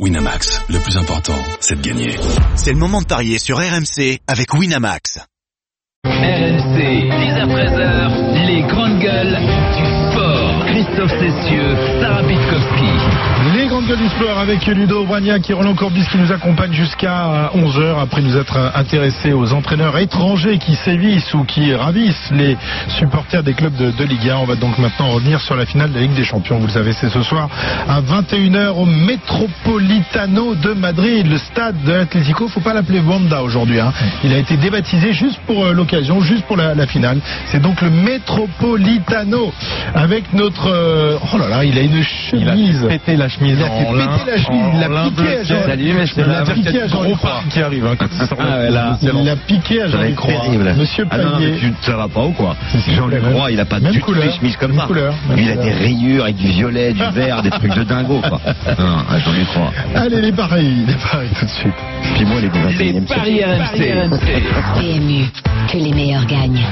Winamax, le plus important, c'est de gagner. C'est le moment de parier sur RMC avec Winamax. RMC, 10h-13h, les grandes gueules du sport. Christophe Cessieux, Sarah Les grandes gueules du sport avec Ludo Bragnac et Roland Corbis qui nous accompagnent jusqu'à 11h après nous être intéressés aux entraîneurs étrangers qui sévissent ou qui ravissent les supporters des clubs de, de Ligue 1. On va donc maintenant revenir sur la finale de la Ligue des Champions. Vous le savez, c'est ce soir à 21h au Metropolitano de Madrid, le stade de l'Atlético. Faut pas l'appeler Wanda aujourd'hui. hein. Il a été débaptisé juste pour euh, l'occasion, juste pour la, finale. C'est donc le Metropolitano avec notre... euh, oh là là, il a une chemise. pété la chemise Il a fait péter la chemise, il l'a piqué à Jean- ciel. Salut, messieurs, il l'a piqué à Jean-Luc qui arrive. Hein, il Ah. Il l'a piqué à Jean-Luc. Monsieur Ah tu, ça va pas ou quoi Jean-Luc Roy, il a pas même du tout couleur, des chemises comme ça. il a des rayures avec du violet, du vert, des trucs de dingo, quoi. Ah, Jean-Luc Roy. Allez, les paris, les paris tout de suite. Puis moi, les du 21 Les e siècle. paris RMC. PMU, que les meilleurs gagnent.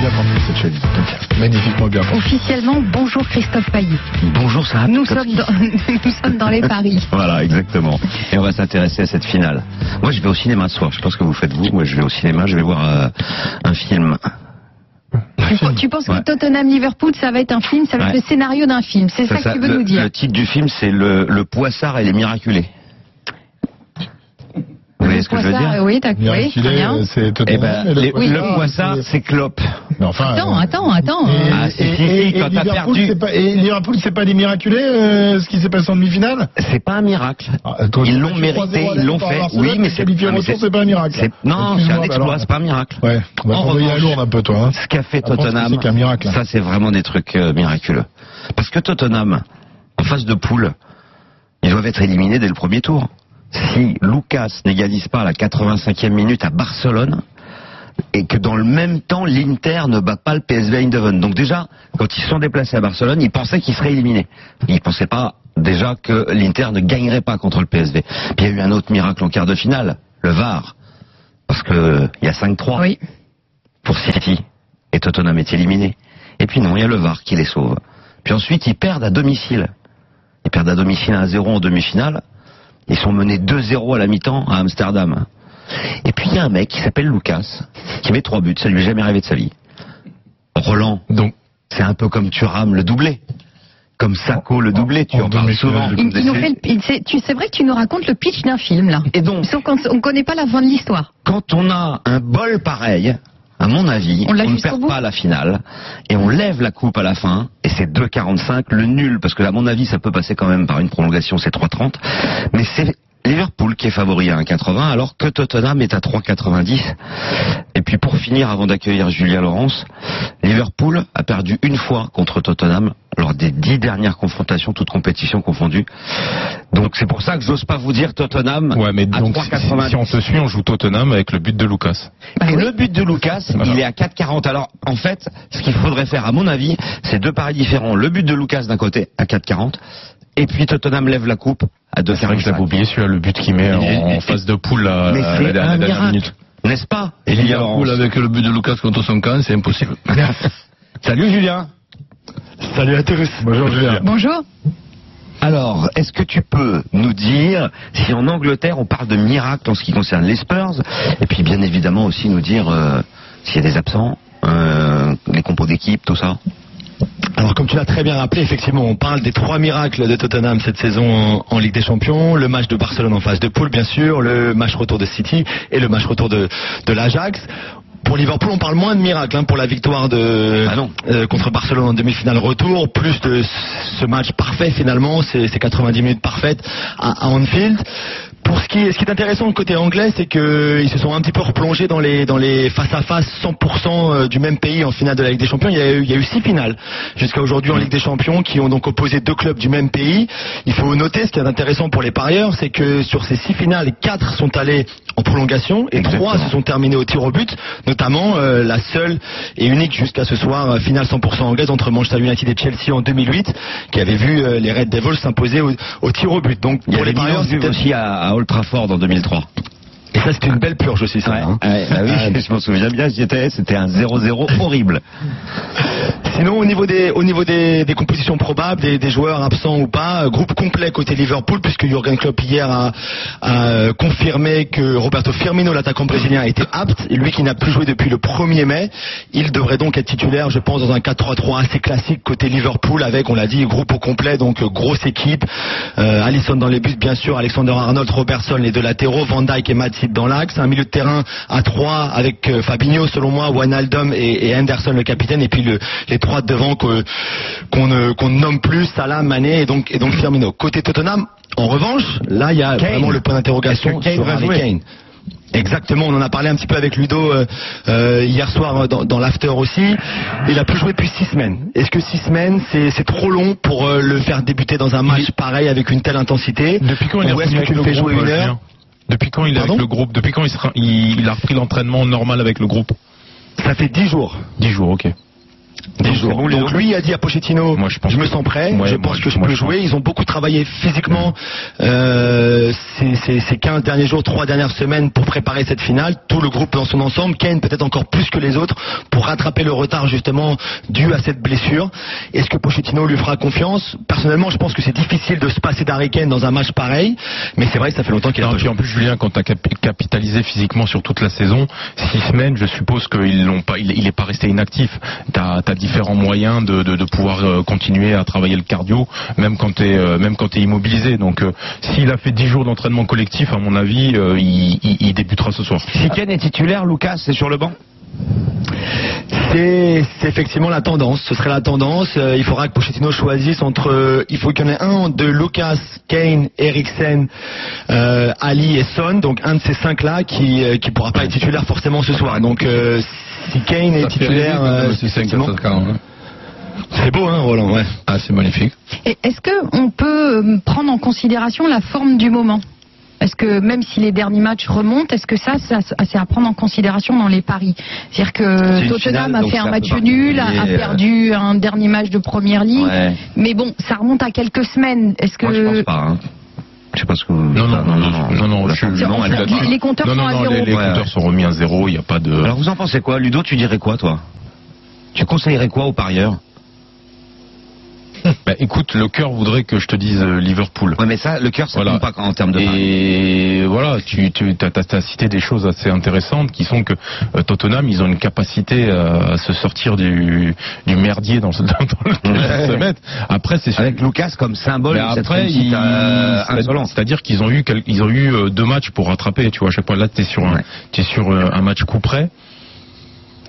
Bien porté cette Magnifiquement bien. Officiellement, bonjour Christophe Payet. Bonjour, Sarah Nous sommes, dans, nous sommes dans les paris. Voilà, exactement. Et on va s'intéresser à cette finale. Moi, je vais au cinéma ce soir. Je ce que vous faites vous. Moi, je vais au cinéma. Je vais voir euh, un film. Tu, tu penses Ouais. que Tottenham-Liverpool, ça va être un film, ça va être Ouais. le scénario d'un film. C'est ça, Ça, que tu veux le, nous dire. le titre du film, c'est le, le Poissard et les Miraculés. Vous voyez ce que je veux dire Oui, t'as oui, c'est Eh Tottenham. ben, le Poissard, c'est- c'est Klopp. Mais enfin, Attends, euh, attends, attends. Et, Ah, quand et t'as Liverpool, perdu. c'est pas- et Liverpool, c'est pas des miraculés, euh, ce qui s'est passé en demi-finale C'est pas un miracle. Ah, Ils l'ont mérité, ils l'ont fait. Oui, mais te c'est pas un miracle. Non, c'est un bah exploit, c'est pas un miracle. Ouais, on va un peu, toi. hein. Ce qu'a fait Ah, Tottenham, c'est qu'un miracle. ça c'est vraiment des trucs euh, miraculeux. Parce que Tottenham, en phase de poule, ils doivent être éliminés dès le premier tour. Si Lucas n'égalise pas à la 85e minute à Barcelone, et que dans le même temps, l'Inter ne bat pas le PSV Eindhoven. Donc déjà, quand ils sont déplacés à Barcelone, ils pensaient qu'ils seraient éliminés. Ils ne pensaient pas déjà que l'Inter ne gagnerait pas contre le PSV. Puis il y a eu un autre miracle en quart de finale, le VAR. Parce que il y a 5-3 Oui. pour City. Et Tottenham est éliminé. Et puis non, il y a le VAR qui les sauve. Puis ensuite, ils perdent à domicile. Ils perdent à domicile 1-0 en demi-finale. Ils sont menés 2-0 à la mi-temps à Amsterdam. Et puis il y a un mec qui s'appelle Lucas, qui met trois buts, ça lui est jamais arrivé de sa vie. Roland, Donc, c'est un peu comme Thuram le doublé. Comme Sako le doublé, tu en en parles souvent. Il, il nous fait le- il- c'est vrai que tu nous racontes le pitch d'un film, là. Et donc, Sauf qu'on ne connaît pas la fin de l'histoire. quand on a un bol pareil, à mon avis, On on, l'a ne perd pas la finale et on lève la coupe à la fin c'est 2,45 le nul parce que à mon avis ça peut passer quand même par une prolongation c'est 3,30 mais c'est Liverpool qui est favori à 1,80 alors que Tottenham est à 3,90 et puis pour finir avant d'accueillir Julien Laurence Liverpool a perdu une fois contre Tottenham lors des dix dernières confrontations toutes compétitions confondues donc c'est pour ça que j'ose pas vous dire Tottenham Ouais, mais à donc si, 3,90 si on te suit, on joue Tottenham avec le but de Lucas. Bah et oui. le but de Lucas, Voilà. il est à 4,40. Alors, en fait, ce qu'il faudrait faire, à mon avis, c'est deux paris différents. Le but de Lucas d'un côté à 4,40, et puis Tottenham lève la coupe à C'est vrai que j'avais 2,45. oublié celui-là, le but qu'il met en, en phase de poule à, la, dernière- minute. N'est-ce pas Et Liverpool avec le but de Lucas contre son camp, c'est impossible. Salut Julien. salut à tous. Bonjour, Julien. Bonjour. Alors, est-ce que tu peux nous dire si en Angleterre on parle de miracle en ce qui concerne les Spurs, et puis bien évidemment aussi nous dire euh, s'il y a des absents, euh, les compos d'équipe, tout ça? Alors comme tu l'as très bien rappelé, effectivement, on parle des trois miracles de Tottenham cette saison en, Ligue des Champions, le match de Barcelone en phase de poule bien sûr, le match retour de City et le match retour de, de l'Ajax. Pour Liverpool, on parle moins de miracles hein, pour la victoire de Ah non. euh, contre Barcelone en demi-finale retour, plus de ce match parfait finalement, ces ces 90 minutes parfaites à, à Anfield. Pour ce qui est, ce qui est intéressant côté anglais, c'est qu'ils se sont un petit peu replongés dans les dans les face à face 100% du même pays en finale de la Ligue des Champions. Il y a eu, il y a eu six finales jusqu'à aujourd'hui en Ligue des Champions qui ont donc opposé deux clubs du même pays. Il faut noter ce qui est intéressant pour les parieurs, c'est que sur ces six finales, quatre sont allés en prolongation et Exactement. trois se sont terminés au tir au but, notamment euh, la seule et unique jusqu'à ce soir euh, finale 100% anglaise entre Manchester United et Chelsea en 2008, qui avait vu euh, les Red Devils s'imposer au, au tir au but. Donc Il y pour avait aussi à, à Old Trafford en 2003. Et ça, c'était une belle purge aussi, ça. Ouais, hein. ouais, bah oui, je m'en souviens bien, c'était un 0-0 horrible. Sinon, au niveau des, au niveau des, des compositions probables, des, des joueurs absents ou pas, euh, groupe complet côté Liverpool, puisque Jurgen Klopp hier a, a, euh, confirmé que Roberto Firmino, l'attaquant brésilien, était apte, et lui qui n'a plus joué depuis le 1er mai, il devrait donc être titulaire, je pense, dans un 4-3-3 assez classique côté Liverpool, avec, on l'a dit, groupe au complet, donc euh, grosse équipe, euh, Alisson dans les buts, bien sûr, Alexander Arnold, Robertson, les deux latéraux, Van Dijk et Matip dans l'axe, un milieu de terrain à 3 avec euh, Fabinho, selon moi, Wijnaldum et, et Henderson, le capitaine, et puis le, les trois de devant qu'on ne, nomme plus, Salah, Mané et donc, et donc Firmino. Côté Tottenham, en revanche, là, il y a Kane. vraiment le point d'interrogation sur Harry Kane. Exactement, on en a parlé un petit peu avec Ludo euh, euh, hier soir dans, dans l'after aussi. Il a plus joué depuis six semaines. Est-ce que six semaines, c'est trop long pour euh, le faire débuter dans un match pareil avec une telle intensité? Depuis quand il est Ou est-ce que tu le fais jouer une heure? Depuis quand il est Pardon avec le groupe? Depuis quand il, sera- il, il a repris l'entraînement normal avec le groupe? Ça fait dix jours. 10 jours, ok. Donc, jours. c'est bon, Ludo Donc lui a dit à Pochettino, Moi, je pense me que- sens prêt, Ouais, je pense je- que je moi, peux je jouer. pense. Ils ont beaucoup travaillé physiquement euh, ces, ces, ces 15 derniers jours, trois dernières semaines pour préparer cette finale. Tout le groupe dans son ensemble, Kane peut-être encore plus que les autres, pour rattraper le retard justement dû à cette blessure. Est-ce que Pochettino lui fera confiance? Personnellement, je pense que c'est difficile de se passer d'Harry Kane dans un match pareil, mais c'est vrai que ça fait longtemps qu'il a Non, pas puis joué. en plus, Julien, quand tu as capitalisé physiquement sur toute la saison, six semaines, je suppose qu'il l'ont pas, il, il est pas resté inactif. Tu as, différents moyens de, de, de pouvoir euh, continuer à travailler le cardio, même quand tu es, même quand es immobilisé. Donc, euh, s'il a fait 10 jours d'entraînement collectif, à mon avis, euh, il, il- il débutera ce soir. Si Ken est titulaire, Lucas, c'est sur le banc? C'est effectivement la tendance. Ce serait la tendance. Euh, il faudra que Pochettino choisisse entre. euh, il faut qu'il y en ait un de Lucas, Kane, Eriksen, euh, Ali et Son. Donc un de ces cinq là qui euh, qui pourra pas être titulaire forcément ce soir. Donc euh, si Kane est titulaire, euh, effectivement- c'est beau hein Roland. Ouais. Ah, c'est magnifique. Et Est-ce qu'on peut euh, prendre en considération la forme du moment? Est-ce que même si les derniers matchs remontent, est-ce que ça, ça c'est à prendre en considération dans les paris? C'est-à-dire C'est que Tottenham finale, a fait un match nul, a, euh, perdu un dernier match de première ligue, Ouais. mais bon, ça remonte à quelques semaines. Est-ce que Moi, je pense pas. Hein. Je sais pas ce que vous. Non, non, Ah, non, non, non, je- forme du je- est les- compteurs non, non, sont à non, zéro. les, compteurs sont remis à zéro, il n'y a pas de... Alors vous en pensez quoi Ludo, tu dirais quoi toi? Tu conseillerais quoi aux parieurs? Bah, écoute, le cœur voudrait que je te dise euh, Liverpool. Ouais mais ça, le cœur ça Voilà. compte pas en termes de paris. Et voilà, tu, tu as, cité des choses assez intéressantes qui sont que euh, Tottenham, ils ont une capacité euh, à se sortir du, du merdier dans, dans, dans lequel ils se mettent. Après, c'est. Avec Lucas comme symbole Mais après, euh, c'est-à-dire qu'ils ont eu ils ont eu euh, deux matchs pour rattraper. Tu vois, à chaque fois là, t'es sur un, Ouais. t'es sur euh, un match coup près.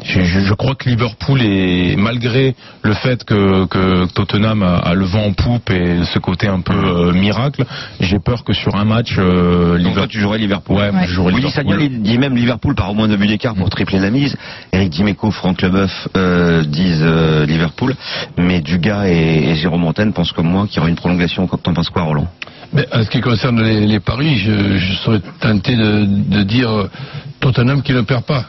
Je, crois que Liverpool est malgré le fait que, que Tottenham a, a le vent en poupe et ce côté un peu euh, miracle, j'ai peur que sur un match euh, Donc toi Liverpool. tu jouerais Liverpool. Ouais, moi, je jouerais Willy Liverpool. Il dit même Liverpool par au moins deux buts d'écart pour tripler la mise. Eric Dimeco, Franck Leboeuf euh, disent euh, Liverpool, mais Dugas et, et Jérôme Montaigne pensent comme moi qu'il y aura une prolongation. T'en penses quoi Roland? Mais en ce qui concerne les, les paris, je, je serais tenté de, de dire Tottenham qui ne perd pas.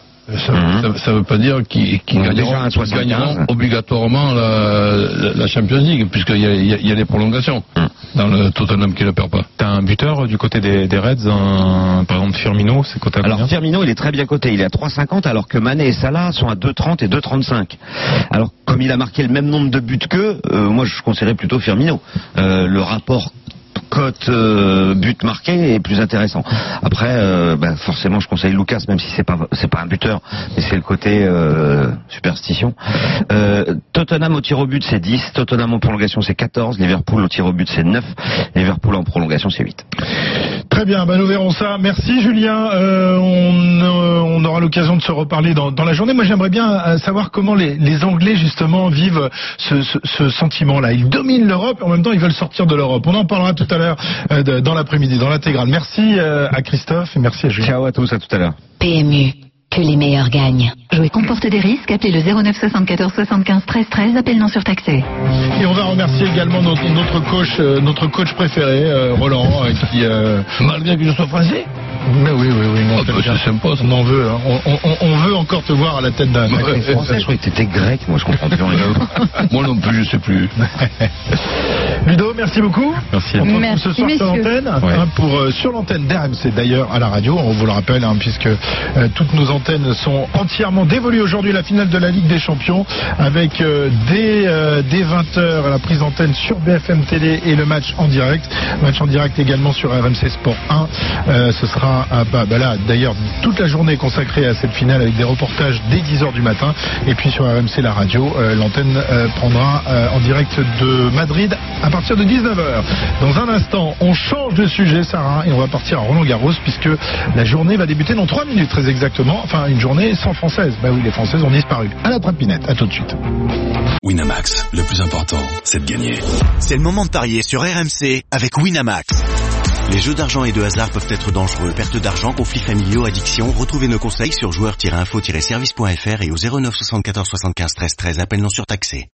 Ça Mhm. ne veut pas dire qu'ils qu'ils On a gagneront, déjà un qu'ils 75. gagneront obligatoirement la, la, la Champions League, puisqu'il y a, y des prolongations Mhm. dans le Tottenham qui ne perd pas. T'as un buteur euh, du côté des, des Reds, un- par exemple Firmino, c'est coté à Alors Firmino, il est très bien coté. Il est à 3,50 alors que Mané et Salah sont à 2,30 et 2,35. Alors comme il a marqué le même nombre de buts qu'eux, euh, moi je conseillerais plutôt Firmino. Euh, le rapport cote euh, but marqué est plus intéressant. Après, euh, ben, forcément, je conseille Lucas, même si c'est pas c'est pas un buteur, mais c'est le côté euh, superstition. Euh, Tottenham au tir au but c'est 10, Tottenham en prolongation c'est 14, Liverpool au tir au but c'est 9, Liverpool en prolongation c'est 8. Très bien, bah nous verrons ça. Merci Julien. Euh, on, euh, on aura l'occasion de se reparler dans, dans la journée. Moi j'aimerais bien euh, savoir comment les, les Anglais justement vivent ce, ce, ce sentiment-là. Ils dominent l'Europe et en même temps ils veulent sortir de l'Europe. On en parlera tout à l'heure euh, dans l'après-midi, dans l'intégrale. Merci euh, à Christophe et merci à Julien. Ciao à tous, à tout à l'heure. PMU, que les meilleurs gagnent. Jouer comporte des risques. Appelez le 09 74 75 13 13. Appel non surtaxé. Et on va remercier également notre, notre coach, euh, notre coach préféré, euh, Roland, euh, qui. euh, Malgré que je sois français Mais oui, oui, oui. non, bien. c'est sympa, ça. On en veut. hein. On, on- on- on veut encore te voir à la tête d'un. français. Je croyais que t'étais grec, moi je comprends plus rien. Moi non plus, je sais plus. Ludo, merci beaucoup. Merci. On se retrouve ce soir sur messieurs. l'antenne, Ouais. hein, pour euh, sur l'antenne d'RMC d'ailleurs à la radio. On vous le rappelle, hein, puisque euh, toutes nos antennes sont entièrement dévolues aujourd'hui la finale de la Ligue des Champions avec euh, dès, euh, dès 20h la prise d'antenne sur BFM Télé et le match en direct. Match en direct également sur RMC Sport 1. Euh, ce sera ah, bah, bah là d'ailleurs toute la journée consacrée à cette finale avec des reportages dès 10h du matin. Et puis sur RMC la radio, euh, l'antenne euh, prendra euh, en direct de Madrid à partir de 19h. Dans un instant, on change de sujet, Sarah, et on va partir à Roland Garros puisque la journée va débuter dans 3 minutes très exactement. Enfin, une journée sans françaises. Bah oui, les françaises ont disparu. À la trapinette. À tout de suite. Winamax, le plus important, c'est de gagner. C'est le moment de parier sur RMC avec Winamax. Les jeux d'argent et de hasard peuvent être dangereux. Perte d'argent, conflits familiaux, addiction. Retrouvez nos conseils sur joueurs-info-service.fr et au 09 74 75 13 13. Appel non surtaxé.